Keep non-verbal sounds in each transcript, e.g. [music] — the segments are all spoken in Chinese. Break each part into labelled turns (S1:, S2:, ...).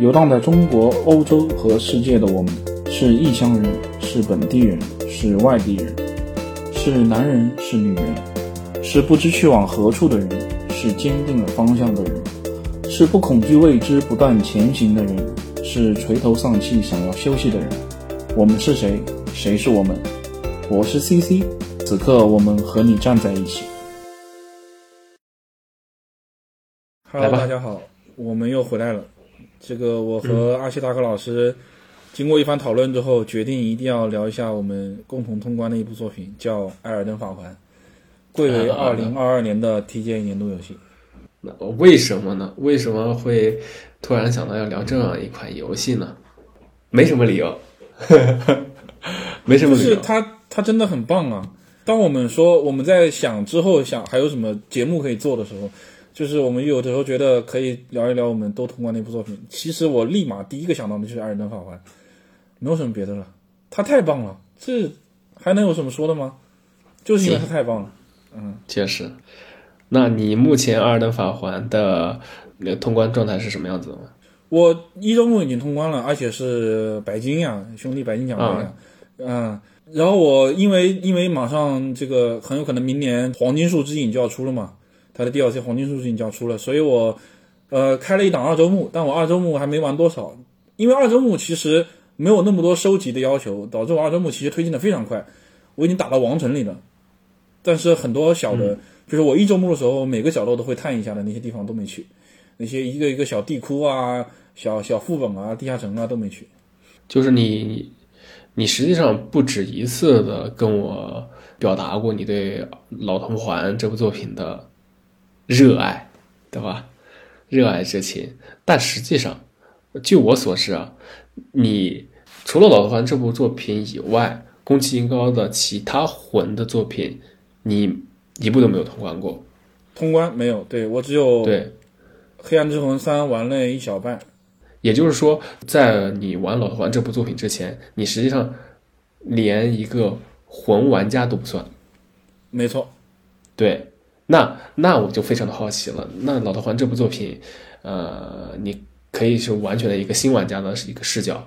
S1: 游荡在中国、欧洲和世界的我们，是异乡人，是本地人，是外地人，是男人，是女人，是不知去往何处的人，是坚定了方向的人，是不恐惧未知、不断前行的人，是垂头丧气想要休息的人。我们是谁？谁是我们？我是 CC，此刻我们和你站在一起。Hello，大家好，我们又回来了。这个我和阿西达克老师经过一番讨论之后，决定一定要聊一下我们共同通关的一部作品，叫《艾尔登法环》，贵为二零二二年的 TGA 年度游戏。
S2: 那为什么呢？为什么会突然想到要聊这样一款游戏呢？没什么理由，[laughs] 没什么理由。
S1: 就是它，它真的很棒啊！当我们说我们在想之后想还有什么节目可以做的时候。就是我们有的时候觉得可以聊一聊我们都通关那部作品。其实我立马第一个想到的就是《艾尔登法环》，没有什么别的了。它太棒了，这还能有什么说的吗？就是因为它太棒了。嗯，
S2: 确实。那你目前《艾尔登法环》的那个通关状态是什么样子的吗？
S1: 我一周目已经通关了，而且是白金呀，兄弟白金奖杯呀。嗯。然后我因为因为马上这个很有可能明年黄金树之影就要出了嘛。它的 DLC 黄金数据已经要出了，所以我，呃，开了一档二周目，但我二周目还没玩多少，因为二周目其实没有那么多收集的要求，导致我二周目其实推进的非常快，我已经打到王城里了，但是很多小的，就是我一周目的时候，每个角落都会探一下的那些地方都没去，那些一个一个小地窟啊、小小副本啊、地下城啊都没去，
S2: 就是你，你实际上不止一次的跟我表达过你对《老头环》这部作品的。热爱，对吧？热爱之情，但实际上，据我所知啊，你除了《老头环》这部作品以外，宫崎英高的其他魂的作品，你一部都没有通关过。
S1: 通关没有？对我只有
S2: 对《
S1: 黑暗之魂三》玩了一小半。
S2: 也就是说，在你玩《老头环》这部作品之前，你实际上连一个魂玩家都不算。
S1: 没错，
S2: 对。那那我就非常的好奇了。那《老头环》这部作品，呃，你可以是完全的一个新玩家的一个视角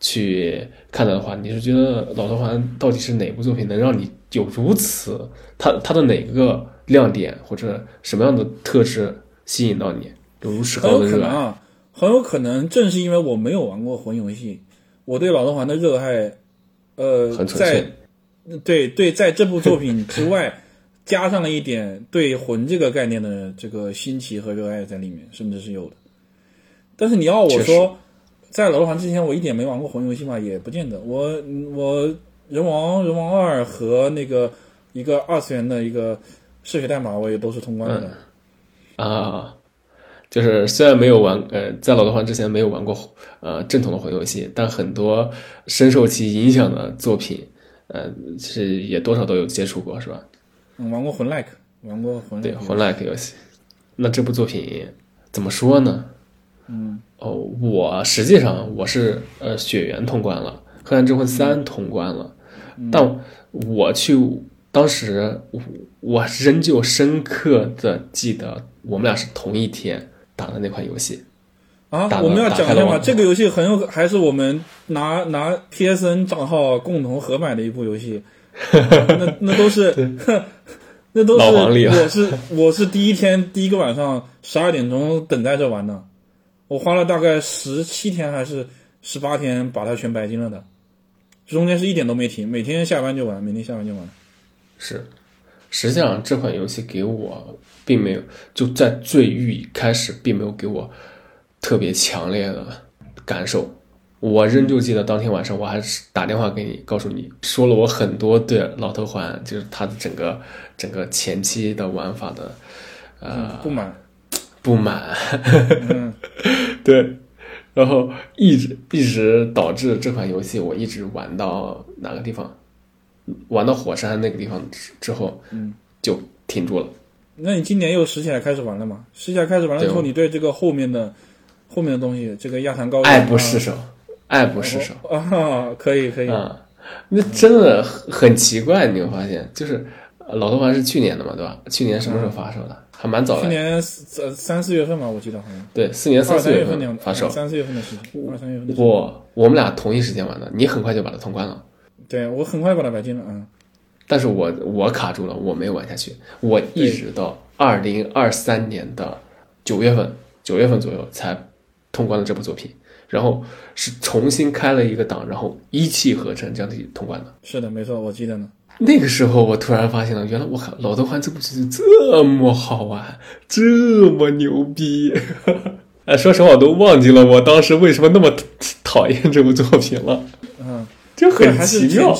S2: 去看到的话，你是觉得《老头环》到底是哪部作品能让你有如此它它的哪个亮点或者什么样的特质吸引到你，有如此高的热爱？
S1: 很有可能啊，很有可能正是因为我没有玩过魂游戏，我对《老头环》的热爱，呃，在对对，在这部作品之外。加上了一点对魂这个概念的这个新奇和热爱在里面，甚至是有的。但是你要我说，在老罗环之前，我一点没玩过魂游戏嘛，也不见得。我我人王人王二和那个一个二次元的一个嗜血代码，我也都是通关的。
S2: 啊，就是虽然没有玩呃，在老头环之前没有玩过呃正统的魂游戏，但很多深受其影响的作品，呃，是也多少都有接触过，是吧？
S1: 嗯，玩过魂 like，玩过魂
S2: 对魂 like 游戏。那这部作品怎么说
S1: 呢？嗯，
S2: 哦，我实际上我是呃血缘通关了，黑暗之魂三通关了，但我去当时我我仍旧深刻的记得我们俩是同一天打的那款游戏。
S1: 啊，我们要讲一下吗？这个游戏很有还是我们拿拿 PSN 账号共同合买的一部游戏。[laughs] 那那都是，那都是 [laughs] 我是我是第一天第一个晚上十二点钟等待着玩的，我花了大概十七天还是十八天把它全白金了的，中间是一点都没停，每天下班就玩，每天下班就玩。
S2: 是，实际上这款游戏给我并没有就在最一开始并没有给我特别强烈的感受。我仍旧记得当天晚上，我还是打电话给你，告诉你说了我很多对老头环，就是它的整个整个前期的玩法的，呃，
S1: 不满，
S2: 不满，[laughs] 对，然后一直一直导致这款游戏我一直玩到哪个地方，玩到火山那个地方之之后，
S1: 嗯，
S2: 就停住了。
S1: 那你今年又拾起来开始玩了吗？拾起来开始玩了之后，你对这个后面的后面的东西，这个亚坛高
S2: 爱不释手。爱不释手
S1: 啊，可以可以
S2: 啊，那真的很奇怪，你会发现，就是老头环是去年的嘛，对吧？去年什么时候发售的？还蛮早的。
S1: 去年三三四月份吧，我记得好像。
S2: 对，四年三四
S1: 月
S2: 份发售。
S1: 三四月份的事情，二三月份。
S2: 我我们俩同一时间玩的，你很快就把它通关了。
S1: 对我很快把它白金了，嗯。
S2: 但是我我卡住了，我没有玩下去，我一直到二零二三年的九月份，九月份左右才通关了这部作品，然后是重新开了一个档，然后一气呵成这样子通关的。
S1: 是的，没错，我记得呢。
S2: 那个时候我突然发现了，原来我靠，老头环这部剧这么好玩，这么牛逼！[laughs] 哎，说实话，我都忘记了我当时为什么那么讨厌这部作品了。
S1: 嗯，
S2: 就很奇妙。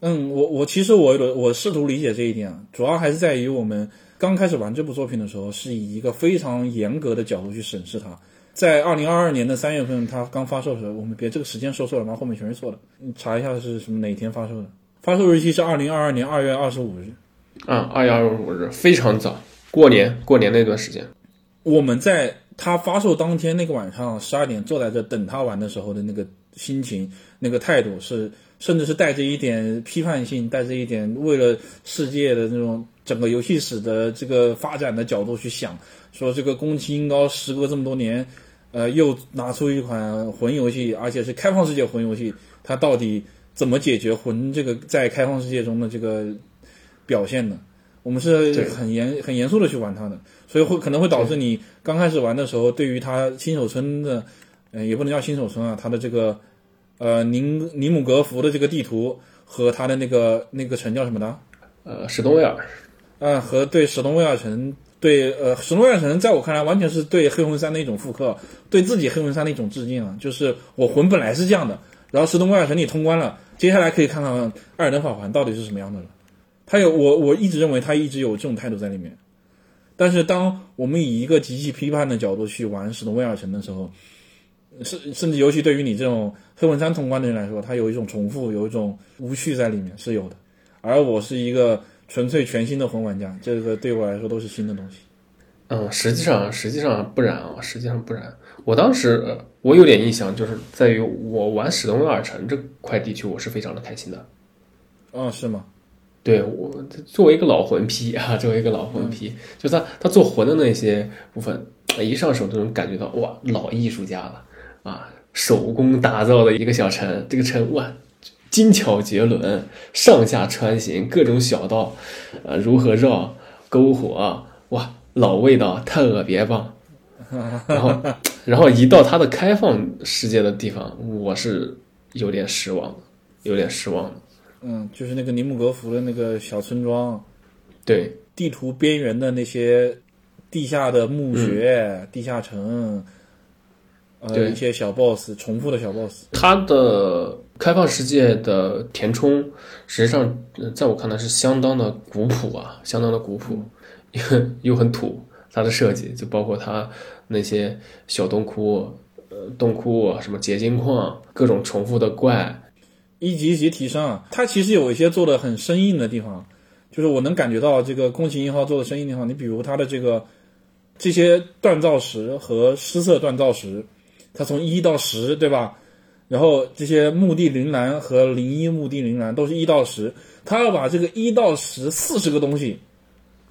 S1: 嗯，我我其实我我试图理解这一点啊，主要还是在于我们刚开始玩这部作品的时候，是以一个非常严格的角度去审视它。在二零二二年的三月份，它刚发售的时候，我们别这个时间说错了，妈后面全是错的。你查一下是什么哪天发售的？发售日期是二零二二年二月二十五日。
S2: 啊，二月二十五日，非常早，过年过年那段时间。
S1: 我们在它发售当天那个晚上十二点坐在这等它玩的时候的那个心情、那个态度是。甚至是带着一点批判性，带着一点为了世界的那种整个游戏史的这个发展的角度去想，说这个宫崎英高时隔这么多年，呃，又拿出一款魂游戏，而且是开放世界魂游戏，它到底怎么解决魂这个在开放世界中的这个表现呢？我们是很严很严肃的去玩它的，所以会可能会导致你刚开始玩的时候，对于它新手村的，嗯，也不能叫新手村啊，它的这个。呃，宁尼姆格福的这个地图和它的那个那个城叫什么的？
S2: 呃，史东威尔。
S1: 啊，和对史东威尔城，对呃史东威尔城，在我看来完全是对黑魂三的一种复刻，对自己黑魂三的一种致敬啊！就是我魂本来是这样的，然后史东威尔城你通关了，接下来可以看看艾尔登法环到底是什么样的了。他有我我一直认为他一直有这种态度在里面，但是当我们以一个极其批判的角度去玩史东威尔城的时候。甚甚至尤其对于你这种黑魂三通关的人来说，他有一种重复，有一种无趣在里面是有的。而我是一个纯粹全新的魂玩家，这个对我来说都是新的东西。
S2: 嗯，实际上实际上不然啊，实际上不然。我当时我有点印象，就是在于我玩史东威尔城这块地区，我是非常的开心的。
S1: 哦，是吗？
S2: 对我作为一个老魂批啊，作为一个老魂批，就他他做魂的那些部分，一上手就能感觉到哇，老艺术家了。啊，手工打造的一个小城，这个城哇，精巧绝伦，上下穿行，各种小道，呃，如何绕篝火，哇，老味道，特别棒。然后，[laughs] 然后一到它的开放世界的地方，我是有点失望的，有点失望的。
S1: 嗯，就是那个尼姆格福的那个小村庄，
S2: 对，
S1: 地图边缘的那些地下的墓穴、地下城。
S2: 对
S1: 一些小 boss 重复的小 boss，
S2: 它的开放世界的填充，实际上在我看来是相当的古朴啊，相当的古朴，又 [laughs] 又很土。它的设计就包括它那些小洞窟、呃洞窟什么结晶矿，各种重复的怪，
S1: 一级一级提升啊。它其实有一些做的很生硬的地方，就是我能感觉到这个宫崎英号做的生硬地方。你比如它的这个这些锻造石和失色锻造石。它从一到十，对吧？然后这些墓地铃兰和零一墓地铃兰都是一到十，他要把这个一到十四十个东西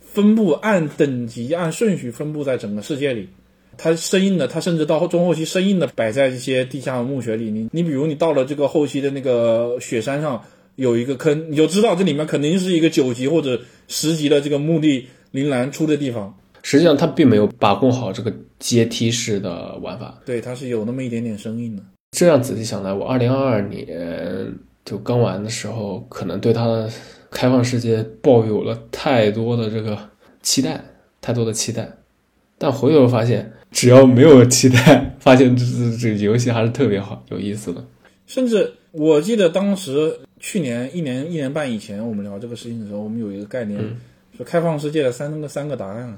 S1: 分布按等级、按顺序分布在整个世界里。它生硬的，它甚至到中后期生硬的摆在一些地下墓穴里。你你比如你到了这个后期的那个雪山上有一个坑，你就知道这里面肯定是一个九级或者十级的这个墓地铃兰出的地方。
S2: 实际上，它并没有把控好这个阶梯式的玩法。
S1: 对，它是有那么一点点生硬的。
S2: 这样仔细想来，我二零二二年就刚玩的时候，可能对它的开放世界抱有了太多的这个期待，太多的期待。但回头发现，只要没有期待，发现这这个游戏还是特别好，有意思的。
S1: 甚至我记得当时去年一年一年半以前，我们聊这个事情的时候，我们有一个概念，说开放世界的三个三个答案。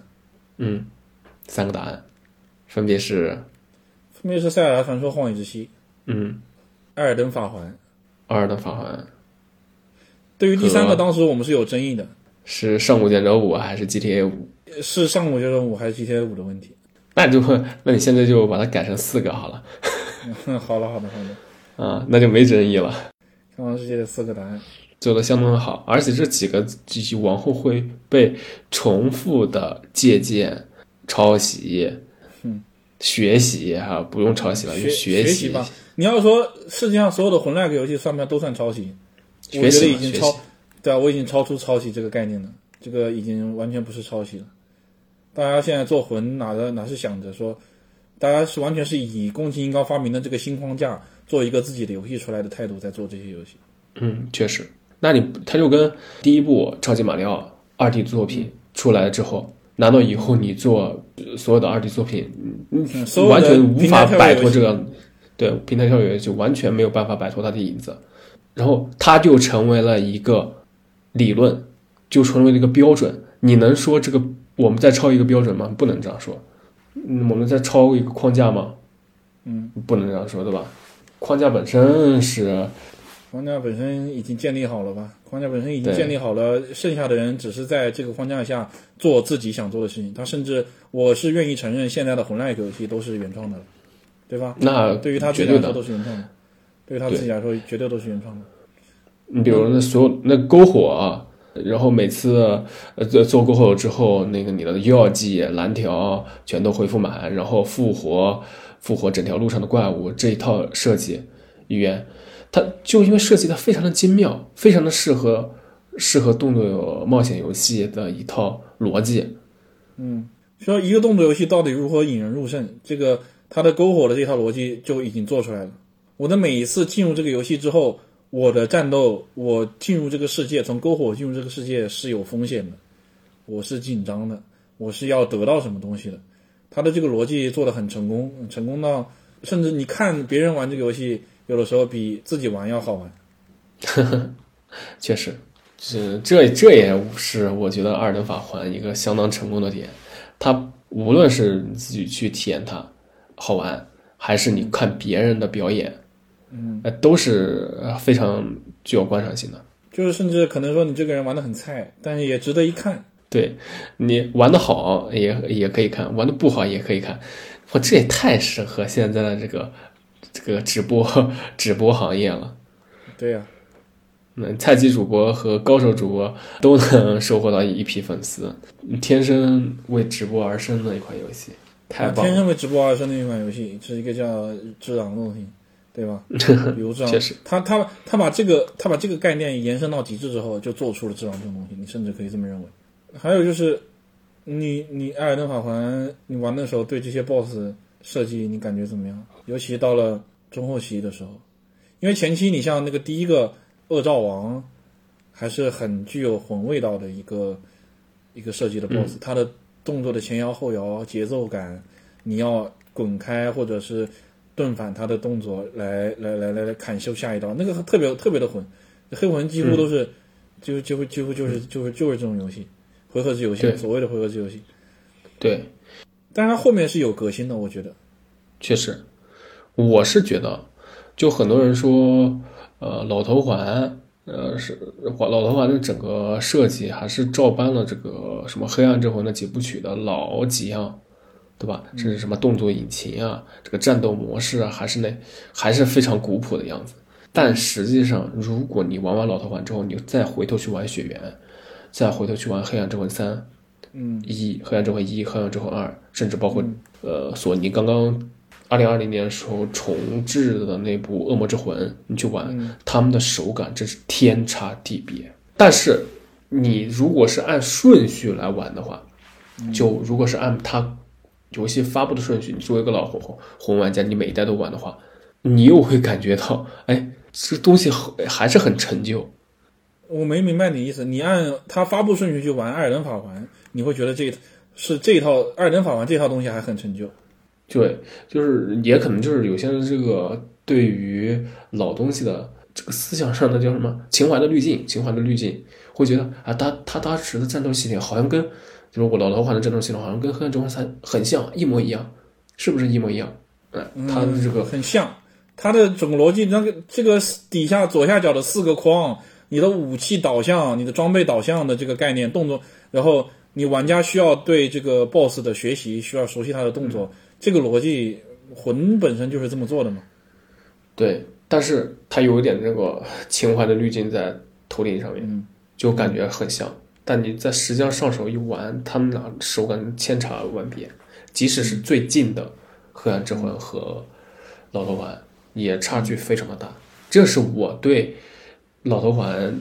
S2: 嗯，三个答案，分别是，
S1: 分别是《塞尔达传说：荒野之息》，
S2: 嗯，《
S1: 艾尔登法环》，《
S2: 艾尔登法环》。
S1: 对于第三个，当时我们是有争议的，
S2: 是《上古卷轴五》还是 GTA 五？
S1: 是《上古卷轴五》还是 GTA 五的问题？
S2: 那你就，那你现在就把它改成四个好了。
S1: 好了，好的，好的。
S2: 啊，那就没争议了。
S1: 开放世界的四个答案。
S2: 做的相当的好，而且这几个继续往后会被重复的借鉴、抄袭、
S1: 嗯、
S2: 学习哈，不用抄袭了，就
S1: 学
S2: 习
S1: 习吧。你要说世界上所有的魂 like 游戏算不算都算抄袭？我觉得已经超，对啊，我已经超出抄袭这个概念了，这个已经完全不是抄袭了。大家现在做魂哪的哪是想着说，大家是完全是以宫崎英高发明的这个新框架做一个自己的游戏出来的态度在做这些游戏。
S2: 嗯，确实。那你他就跟第一部超级马里奥二 D 作品出来之后，难道以后你做所有的二 D 作品，完全无法摆脱这个？对，平台跳跃就完全没有办法摆脱它的影子，然后它就成为了一个理论，就成为了一个标准。你能说这个我们再抄一个标准吗？不能这样说。我们再抄一个框架吗？
S1: 嗯，
S2: 不能这样说，对吧？框架本身是。
S1: 框架本身已经建立好了吧？框架本身已经建立好了，剩下的人只是在这个框架下做自己想做的事情。他甚至，我是愿意承认，现在的红 like 游戏都是原创的了，对吧？
S2: 那
S1: 对于他自己来说都是原创的，对于他自己来说绝对都是原创的。
S2: 你比如那所有那篝火啊，然后每次呃做做篝火之后，那个你的药剂蓝条全都恢复满，然后复活复活整条路上的怪物，这一套设计语言。它就因为设计的非常的精妙，非常的适合适合动作冒险游戏的一套逻辑。
S1: 嗯，说一个动作游戏到底如何引人入胜，这个它的篝火的这套逻辑就已经做出来了。我的每一次进入这个游戏之后，我的战斗，我进入这个世界，从篝火进入这个世界是有风险的，我是紧张的，我是要得到什么东西的。它的这个逻辑做的很成功，成功到甚至你看别人玩这个游戏。有的时候比自己玩要好玩，[laughs]
S2: 确实，是这这也是我觉得《二等法环》一个相当成功的点。它无论是你自己去体验它好玩，还是你看别人的表演，
S1: 嗯，
S2: 都是非常具有观赏性的。
S1: 就是甚至可能说你这个人玩的很菜，但是也值得一看。
S2: 对你玩的好也也可以看，玩的不好也可以看。我这也太适合现在的这个。这个直播 [laughs] 直播行业了，
S1: 对呀，
S2: 那菜鸡主播和高手主播都能收获到一批粉丝，天生为直播而生的一款游戏，太棒！
S1: 天生为直播而生的一款游戏是一个叫《智囊》的东西，对吧？比如智狼，他他他把这个他把这个概念延伸到极致之后，就做出了智囊这种东西，你甚至可以这么认为。还有就是，你你艾尔登法环，你玩的时候对这些 BOSS 设计你感觉怎么样？尤其到了中后期的时候，因为前期你像那个第一个恶兆王，还是很具有魂味道的一个一个设计的 BOSS，他的动作的前摇后摇节奏感，你要滚开或者是盾反他的动作来来来来来砍修下一刀，那个特别特别的混，黑魂几乎都是就几乎几乎就是就是就是这种游戏，回合制游戏，所谓的回合制游戏，
S2: 对，
S1: 但是它后面是有革新的，我觉得，
S2: 确实。我是觉得，就很多人说，呃，老头环，呃，是老头环的整个设计还是照搬了这个什么黑暗之魂的几部曲的老几样，对吧？甚至什么动作引擎啊，这个战斗模式啊，还是那还是非常古朴的样子。但实际上，如果你玩完老头环之后，你再回头去玩雪原，再回头去玩黑暗之魂三，
S1: 嗯，
S2: 一黑暗之魂一，黑暗之魂二，甚至包括呃，索尼刚刚。二零二零年的时候重置的那部《恶魔之魂》，你去玩，他们的手感真是天差地别。但是你如果是按顺序来玩的话，就如果是按它游戏发布的顺序，你作为一个老红红玩家，你每一代都玩的话，你又会感觉到，哎，这东西还是很陈旧。
S1: 我没明白你意思，你按它发布顺序去玩《艾尔登法环》，你会觉得这是这一套《二点法环》这套东西还很陈旧。
S2: 对，就是也可能就是有些人这个对于老东西的这个思想上的叫什么情怀的滤镜，情怀的滤镜，会觉得啊，他他当时的战斗系统好像跟就是我老头环的战斗系统好像跟黑暗之魂三很像，一模一样，是不是一模一样？嗯，他的这个
S1: 很像，他的整个逻辑，那个这个底下左下角的四个框，你的武器导向、你的装备导向的这个概念动作，然后你玩家需要对这个 BOSS 的学习，需要熟悉他的动作。这个逻辑，魂本身就是这么做的嘛？
S2: 对，但是它有一点这个情怀的滤镜在头顶上面，
S1: 嗯
S2: 就感觉很像。但你在实际上上手一玩，他们俩手感千差万别。即使是最近的《黑暗之魂》和《老头环》，也差距非常的大。这是我对《老头环》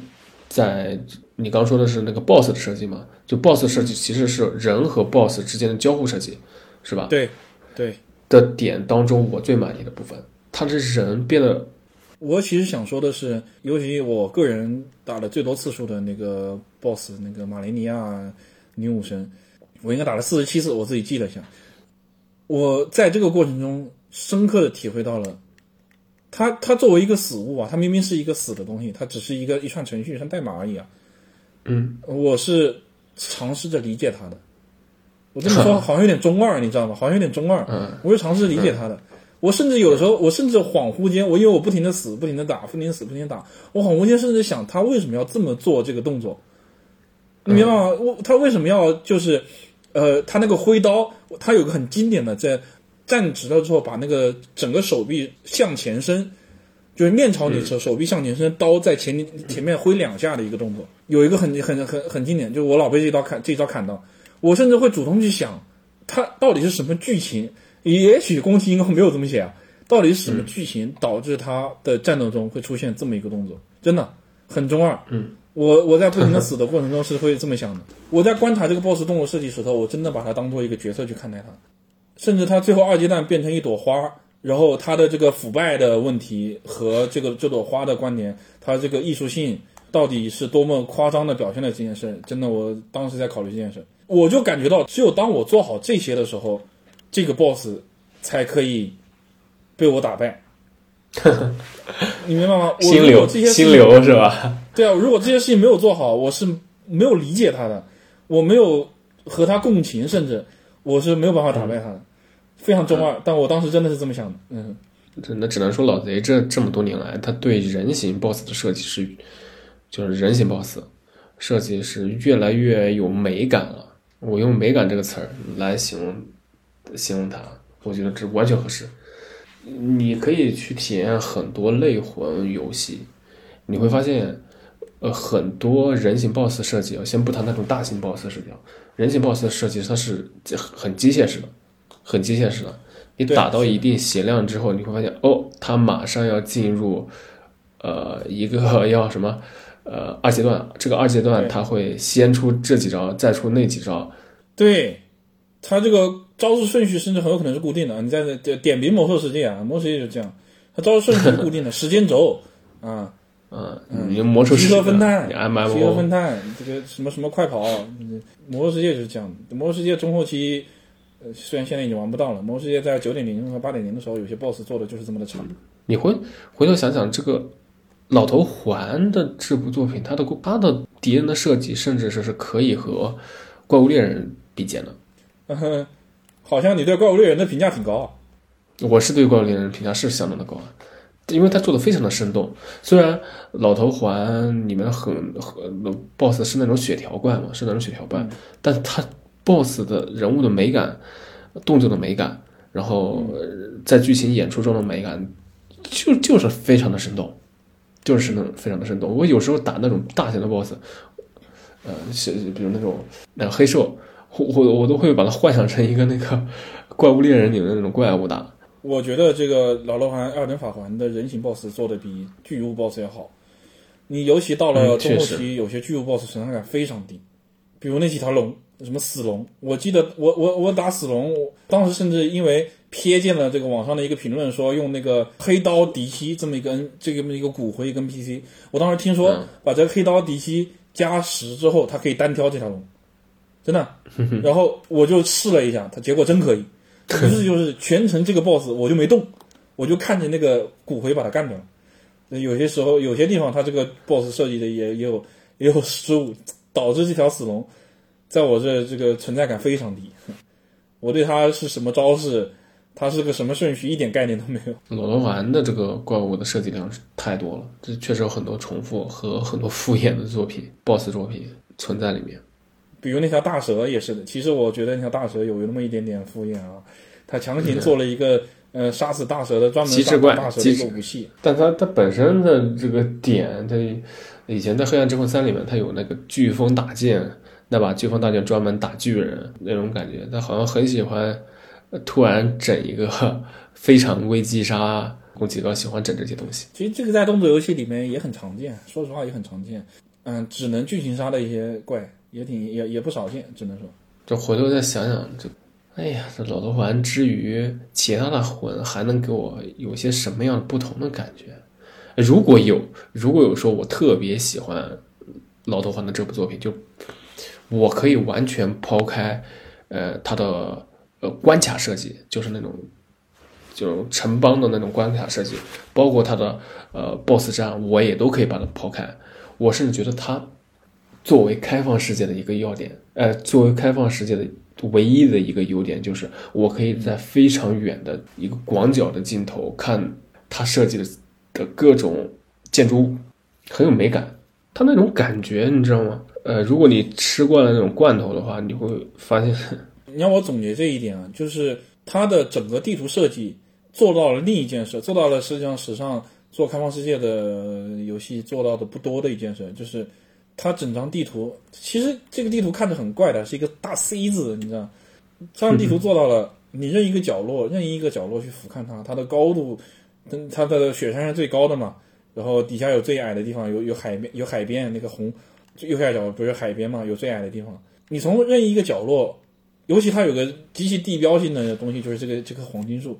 S2: 在你刚说的是那个 BOSS 的设计嘛？就 BOSS 设计其实是人和 BOSS 之间的交互设计，是吧？
S1: 对对，
S2: 的点当中，我最满意的部分，他的人变得
S1: 我其实想说的是，尤其我个人打了最多次数的那个 BOSS，那个马雷尼亚女武神，我应该打了四十七次，我自己记了一下。我在这个过程中深刻的体会到了，它它作为一个死物啊，它明明是一个死的东西，它只是一个一串程序，一串代码而已啊。
S2: 嗯，
S1: 我是尝试着理解他的。我这么说好像有点中二，你知道吗？好像有点中二。
S2: 嗯，
S1: 我就尝试理解他的。我甚至有的时候，我甚至恍惚间，我因为我不停的死，不停的打，不停的死，不停的打，我恍惚间甚至想，他为什么要这么做这个动作？你明白吗？我他为什么要就是，呃，他那个挥刀，他有个很经典的，在站直了之后，把那个整个手臂向前伸，就是面朝你的时候，手臂向前伸，刀在前前面挥两下的一个动作，有一个很很很很经典，就是我老被这一刀砍，这一刀砍到，我甚至会主动去想，他到底是什么剧情？也许宫崎英高没有这么写啊，到底是什么剧情导致他的战斗中会出现这么一个动作？真的很中二。
S2: 嗯，
S1: 我我在不停的死的过程中是会这么想的。[laughs] 我在观察这个 BOSS 动作设计时候，我真的把它当做一个角色去看待它，甚至他最后二阶段变成一朵花，然后他的这个腐败的问题和这个这朵花的关联，它这个艺术性到底是多么夸张的表现了这件事。真的，我当时在考虑这件事，我就感觉到，只有当我做好这些的时候。这个 boss 才可以被我打败，你明白吗？我
S2: 心流，
S1: 这些
S2: 心流是吧？
S1: 对啊，如果这些事情没有做好，我是没有理解他的，我没有和他共情，甚至我是没有办法打败他的，非常中二。但我当时真的是这么想的，嗯，
S2: 那只能说老贼这这么多年来，他对人形 boss 的设计是，就是人形 boss 设计是越来越有美感了。我用美感这个词儿来形容。形容它，我觉得这完全合适。你可以去体验很多类魂游戏，你会发现，呃，很多人形 BOSS 设计啊，先不谈那种大型 BOSS 设计啊，人形 BOSS 的设计它是很机械式的，很机械式的。你打到一定血量之后，你会发现，哦，它马上要进入，呃，一个 [laughs] 要什么，呃，二阶段。这个二阶段它会先出这几招，再出那几招。
S1: 对，它这个。招式顺序甚至很有可能是固定的，你在点点名魔兽世界啊，魔兽世界就这样，它招式顺序是固定的，时间轴 [laughs] 啊，
S2: 嗯，你魔兽
S1: 集合分探，
S2: 你
S1: 集合分探，这个什么什么快跑，魔兽世界就是这样的。魔兽世界中后期，呃，虽然现在已经玩不到了，魔兽世界在九点零和八点零的时候，有些 BOSS 做的就是这么的差。
S2: 你回回头想想，这个老头环的这部作品，它的它的敌人的设计，甚至是是可以和怪物猎人比肩的。
S1: 嗯好像你对怪物猎人的评价挺高啊！
S2: 我是对怪物猎人评价是相当的高啊，因为他做的非常的生动。虽然老头环里面很很 BOSS 是那种血条怪嘛，是那种血条怪，但他 BOSS 的人物的美感、动作的美感，然后在剧情演出中的美感，就就是非常的生动，就是那非常的生动。我有时候打那种大型的 BOSS，呃，比如那种那个黑兽。我我我都会把它幻想成一个那个怪物猎人里面的那种怪物打。
S1: 我觉得这个老罗环二等法环的人形 BOSS 做的比巨物 BOSS 要好。你尤其到了中后期，有些巨物 BOSS 存在感非常低，比如那几条龙，什么死龙。我记得我我我打死龙，我当时甚至因为瞥见了这个网上的一个评论，说用那个黑刀迪西这么一个这么一个骨灰跟 PC，我当时听说把这个黑刀迪西加十之后，它可以单挑这条龙。真的，[laughs] 然后我就试了一下，它结果真可以。于是就是全程这个 boss 我就没动，我就看着那个骨灰把它干掉了。有些时候有些地方它这个 boss 设计的也也有也有失误，导致这条死龙在我这这个存在感非常低。我对它是什么招式，它是个什么顺序一点概念都没有。
S2: 老龙丸的这个怪物的设计量是太多了，这确实有很多重复和很多敷衍的作品 boss 作品存在里面。
S1: 比如那条大蛇也是的，其实我觉得那条大蛇有那么一点点敷衍啊，他强行做了一个呃杀死大蛇的专门杀大蛇的一个武器，
S2: 但它它本身的这个点，它以前在《黑暗之魂三》里面，它有那个飓风大剑，那把飓风大剑专门打巨人那种感觉。他好像很喜欢，突然整一个 [laughs] 非常危机杀，宫崎高喜欢整这些东西。
S1: 其实这个在动作游戏里面也很常见，说实话也很常见。嗯，只能剧情杀的一些怪也挺也也不少见，只能说。
S2: 这回头再想想，这，哎呀，这老头环之余其他的魂，还能给我有些什么样不同的感觉？如果有，如果有说我特别喜欢老头环的这部作品，就我可以完全抛开，呃，它的呃关卡设计，就是那种，就城邦的那种关卡设计，包括它的呃 BOSS 战，我也都可以把它抛开。我甚至觉得它作为开放世界的一个要点，呃，作为开放世界的唯一的一个优点，就是我可以在非常远的一个广角的镜头看它设计的的各种建筑物，很有美感。它那种感觉，你知道吗？呃，如果你吃惯了那种罐头的话，你会发现，[laughs]
S1: 你让我总结这一点啊，就是它的整个地图设计做到了另一件事，做到了实际上史上。做开放世界的游戏做到的不多的一件事，就是它整张地图，其实这个地图看着很怪的，是一个大 C 字，你知道，这张地图做到了，你任一个角落，任意一个角落去俯瞰它，它的高度，它的雪山是最高的嘛，然后底下有最矮的地方，有有海边，有海边那个红右下角不是海边嘛，有最矮的地方，你从任意一个角落，尤其它有个极其地标性的东西，就是这个这棵黄金树，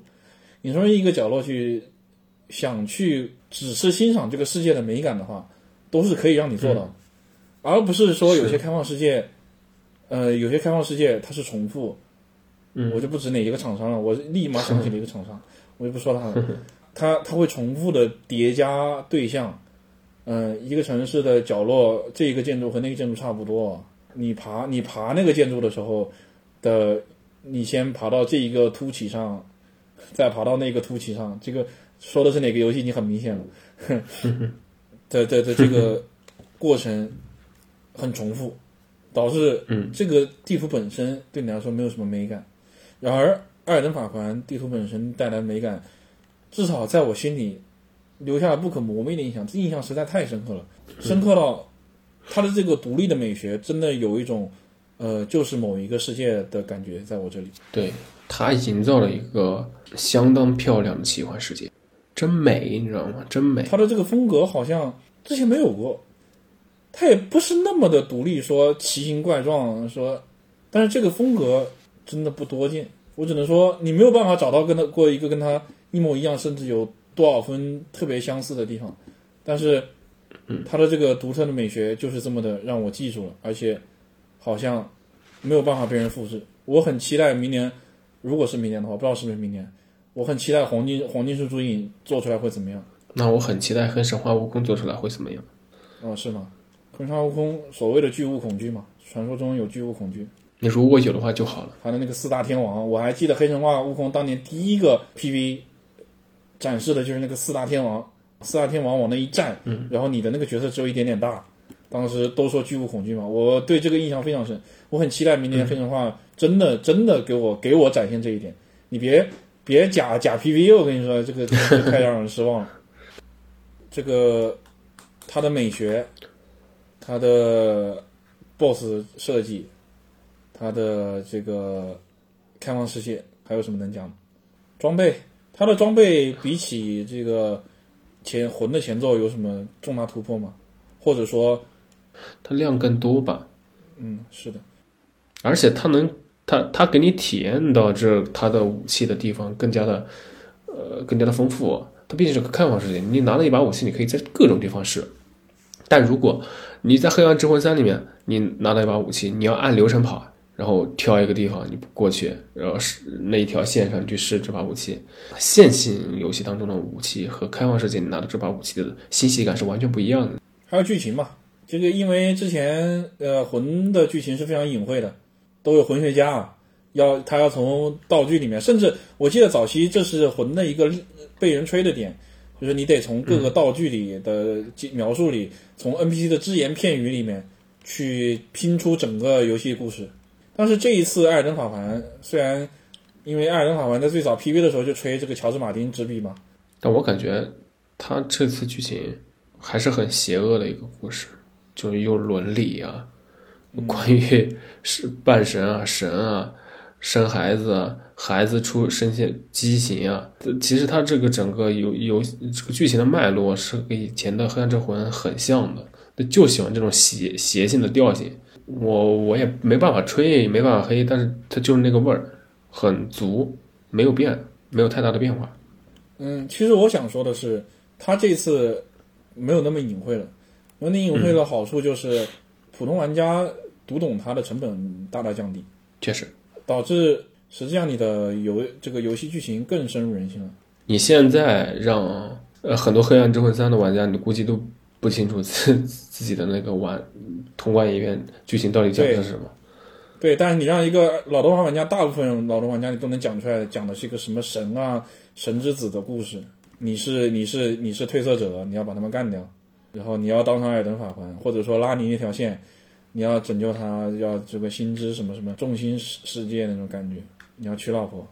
S1: 你从任意一个角落去。想去只是欣赏这个世界的美感的话，都是可以让你做到，而不是说有些开放世界，呃，有些开放世界它是重复，
S2: 嗯，
S1: 我就不指哪一个厂商了，我立马想起 [laughs] 了一个厂商，我就不说它了，它它会重复的叠加对象，嗯，一个城市的角落，这一个建筑和那个建筑差不多，你爬你爬那个建筑的时候的，你先爬到这一个凸起上，再爬到那个凸起上，这个。说的是哪个游戏？你很明显了，[laughs] 的的的这个过程很重复，导致这个地图本身对你来说没有什么美感。然而，《艾尔登法环》地图本身带来美感，至少在我心里留下了不可磨灭的印象。这印象实在太深刻了，深刻到他的这个独立的美学，真的有一种呃，就是某一个世界的感觉，在我这里。
S2: 对，他营造了一个相当漂亮的奇幻世界。真美，你知道吗？真美。
S1: 他的这个风格好像之前没有过，他也不是那么的独立，说奇形怪状，说，但是这个风格真的不多见。我只能说，你没有办法找到跟他过一个跟他一模一样，甚至有多少分特别相似的地方。但是，它的这个独特的美学就是这么的让我记住了，而且好像没有办法被人复制。我很期待明年，如果是明年的话，不知道是不是明年。我很期待黄金黄金树朱影做出来会怎么样？
S2: 那我很期待黑神话悟空做出来会怎么样？
S1: 哦，是吗？黑神话悟空所谓的巨物恐惧嘛，传说中有巨物恐惧。
S2: 你如果有的话就好了。
S1: 他的那个四大天王，我还记得黑神话悟空当年第一个 PV 展示的就是那个四大天王，四大天王往那一站，
S2: 嗯，
S1: 然后你的那个角色只有一点点大，当时都说巨物恐惧嘛，我对这个印象非常深。我很期待明年黑神话真的真的给我给我展现这一点，你别。别假假 PV，我跟你说，这个太让人失望了。[laughs] 这个它的美学，它的 BOSS 设计，它的这个开放世界，还有什么能讲？装备，它的装备比起这个前魂的前奏有什么重大突破吗？或者说，
S2: 它量更多吧？
S1: 嗯，是的，
S2: 而且它能。它它给你体验到这它的武器的地方更加的，呃，更加的丰富。它毕竟是个开放世界，你拿了一把武器，你可以在各种地方试。但如果你在《黑暗之魂三》里面，你拿到一把武器，你要按流程跑，然后挑一个地方你过去，然后是那一条线上去试这把武器。线性游戏当中的武器和开放世界你拿到这把武器的欣喜感是完全不一样的。
S1: 还有剧情嘛？这个因为之前呃魂的剧情是非常隐晦的。都有魂学家啊，要他要从道具里面，甚至我记得早期这是魂的一个被人吹的点，就是你得从各个道具里的描述里，从 NPC 的只言片语里面去拼出整个游戏故事。但是这一次《艾尔登法环》，虽然因为《艾尔登法环》在最早 PV 的时候就吹这个乔治马丁之笔嘛，
S2: 但我感觉他这次剧情还是很邪恶的一个故事，就是用伦理啊，关于是半神啊、神啊、生孩子啊、孩子出生现畸形啊，其实他这个整个有有这个剧情的脉络是跟以前的《黑暗之魂》很像的，就喜欢这种邪邪性的调性。我我也没办法吹，没办法黑，但是它就是那个味儿，很足，没有变，没有太大的变化。
S1: 嗯，其实我想说的是，他这次没有那么隐晦了。那你隐晦的好处就是，普通玩家读懂它的成本大大降低，
S2: 确实，
S1: 导致实际上你的游这个游戏剧情更深入人心了。
S2: 你现在让呃很多《黑暗之魂三》的玩家，你估计都不清楚自自己的那个玩通关一遍剧情到底讲的是什么。
S1: 对，但是你让一个老头环玩家，大部分老头玩家你都能讲出来，讲的是一个什么神啊、神之子的故事。你是你是你是褪色者，你要把他们干掉，然后你要当上艾尔登法官，或者说拉你那条线，你要拯救他，要这个心之什么什么众星世世界那种感觉，你要娶老婆，